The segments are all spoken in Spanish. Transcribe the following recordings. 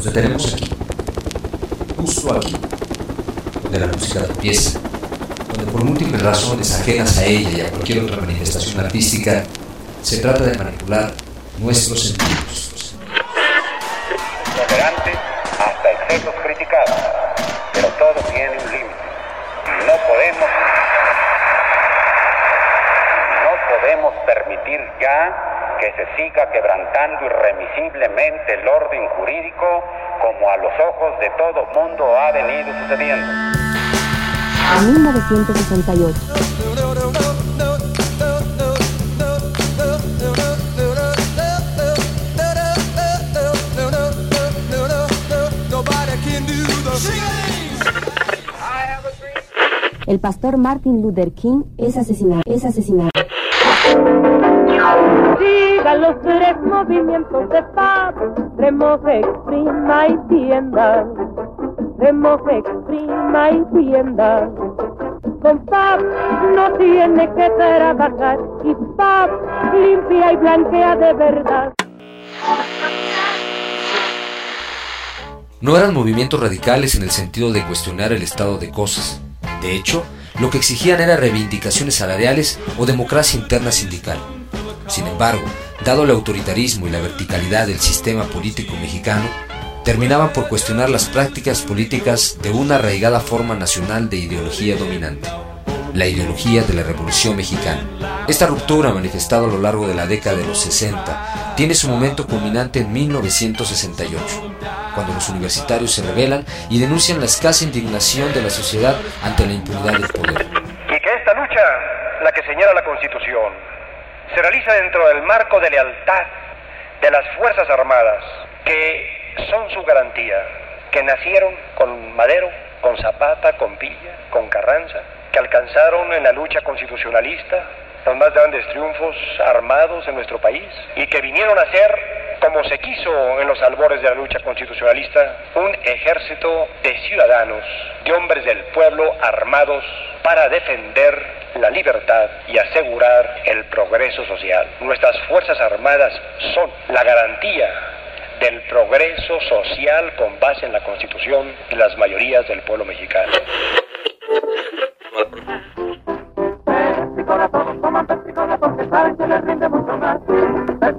Nos detenemos aquí, justo aquí, donde la música empieza, donde por múltiples razones ajenas a ella y a cualquier otra manifestación artística, se trata de manipular nuestros sentidos. Tolerante hasta excesos criticados, pero todo tiene un límite. No podemos, no podemos permitir ya que se siga quebrantando irremisiblemente el orden jurídico como a los ojos de todo mundo ha venido sucediendo. En 1968. El pastor Martin Luther King. Es asesinado. Los tres movimientos de paz, remoje, exprima y tienda. Remoje, exprima y tienda. Con paz no tiene que trabajar y paz limpia y blanquea de verdad. No eran movimientos radicales en el sentido de cuestionar el estado de cosas. De hecho, lo que exigían era reivindicaciones salariales o democracia interna sindical. Sin embargo, dado el autoritarismo y la verticalidad del sistema político mexicano, terminaban por cuestionar las prácticas políticas de una arraigada forma nacional de ideología dominante, la ideología de la Revolución Mexicana. Esta ruptura, manifestada a lo largo de la década de los 60, tiene su momento culminante en 1968, cuando los universitarios se rebelan y denuncian la escasa indignación de la sociedad ante la impunidad del poder. Y que esta lucha, la que señala la Constitución, se realiza dentro del marco de lealtad de las Fuerzas Armadas, que son su garantía, que nacieron con Madero, con Zapata, con Villa, con Carranza, que alcanzaron en la lucha constitucionalista los más grandes triunfos armados en nuestro país y que vinieron a ser, como se quiso en los albores de la lucha constitucionalista, un ejército de ciudadanos, de hombres del pueblo armados para defender la libertad y asegurar el progreso social. Nuestras Fuerzas Armadas son la garantía del progreso social con base en la Constitución de las mayorías del pueblo mexicano. Pepsi-Cola, todos toman Pepsi-Cola porque saben que les rinde mucho más. Más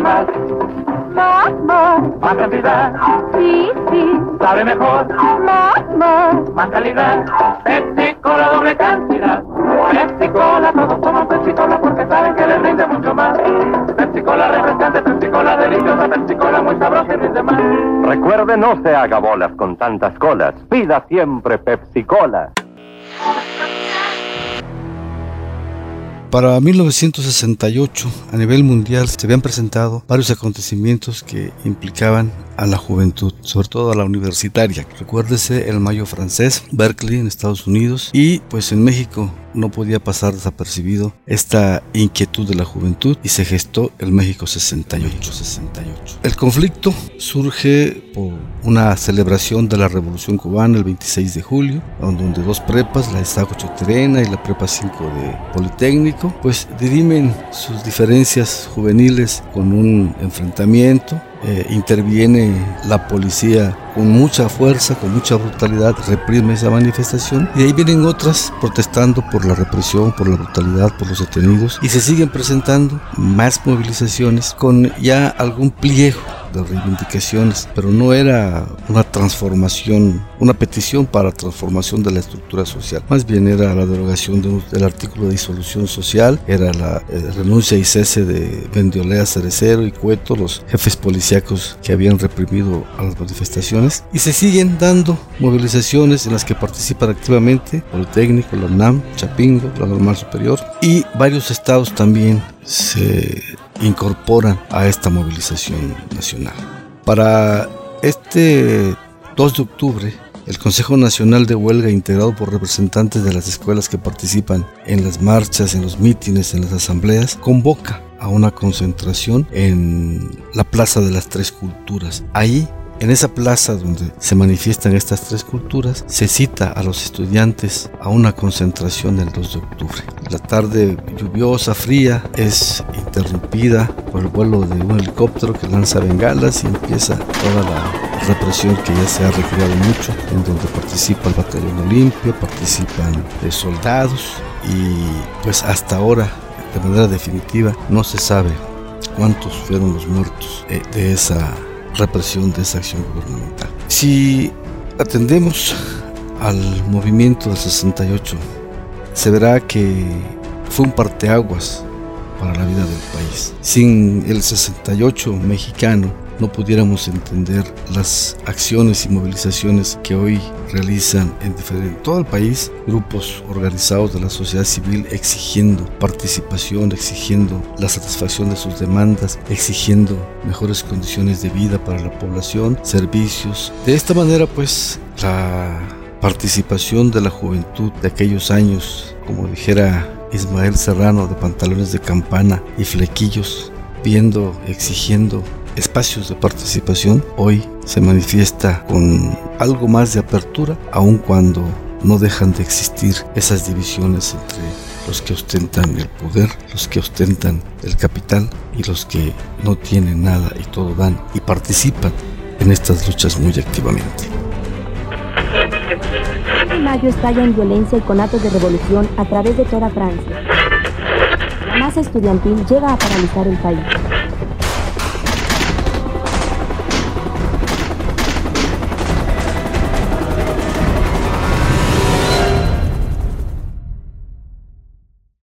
más. Más, más. Más cantidad. Sí, sí. Sabe mejor. Más, más. Más calidad. Pepsi-Cola doble cantidad. Pepsi-Cola, todos toman Pepsi-Cola porque saben que les rinde mucho más. Pepsi-Cola refrescante, Pepsi-Cola deliciosa, Pepsi-Cola muy sabrosa y rinde más. Recuerde, no se haga bolas con tantas colas. Pida siempre Pepsi Cola. Para 1968, a nivel mundial, se habían presentado varios acontecimientos que implicaban a la juventud, sobre todo a la universitaria. Recuérdese el Mayo francés, Berkeley en Estados Unidos y pues en México no podía pasar desapercibido esta inquietud de la juventud y se gestó el México 68. 68. El conflicto surge por una celebración de la Revolución Cubana el 26 de julio, donde dos prepas, la Estaco Choterena y la Prepa 5 de Politécnico, pues dirimen sus diferencias juveniles con un enfrentamiento eh, interviene la policía con mucha fuerza, con mucha brutalidad, reprime esa manifestación y ahí vienen otras protestando por la represión, por la brutalidad, por los detenidos y se siguen presentando más movilizaciones con ya algún pliego de reivindicaciones, pero no era una transformación, una petición para transformación de la estructura social, más bien era la derogación de un- del artículo de disolución social, era la eh, renuncia y cese de Bendiolea Cerecero y Cueto, los jefes policíacos que habían reprimido a las manifestaciones, y se siguen dando movilizaciones en las que participan activamente Politécnico, la UNAM, Chapingo, la Normal Superior, y varios estados también se incorporan a esta movilización nacional. Para este 2 de octubre, el Consejo Nacional de Huelga, integrado por representantes de las escuelas que participan en las marchas, en los mítines, en las asambleas, convoca a una concentración en la Plaza de las Tres Culturas. Ahí en esa plaza donde se manifiestan estas tres culturas, se cita a los estudiantes a una concentración el 2 de octubre. La tarde lluviosa, fría, es interrumpida por el vuelo de un helicóptero que lanza bengalas y empieza toda la represión que ya se ha recreado mucho, en donde participa el batallón Olimpia, participan soldados y pues hasta ahora de manera definitiva no se sabe cuántos fueron los muertos eh, de esa represión, de esa acción gubernamental. Si atendemos al movimiento del 68, se verá que fue un parteaguas para la vida del país. Sin el 68 mexicano no pudiéramos entender las acciones y movilizaciones que hoy realizan en todo el país grupos organizados de la sociedad civil exigiendo participación, exigiendo la satisfacción de sus demandas, exigiendo mejores condiciones de vida para la población, servicios. De esta manera pues la participación de la juventud de aquellos años, como dijera Ismael Serrano de pantalones de campana y flequillos, viendo, exigiendo espacios de participación, hoy se manifiesta con algo más de apertura, aun cuando no dejan de existir esas divisiones entre los que ostentan el poder, los que ostentan el capital y los que no tienen nada y todo dan y participan en estas luchas muy activamente mayo estalla en violencia y con actos de revolución a través de toda Francia. La masa estudiantil llega a paralizar el país.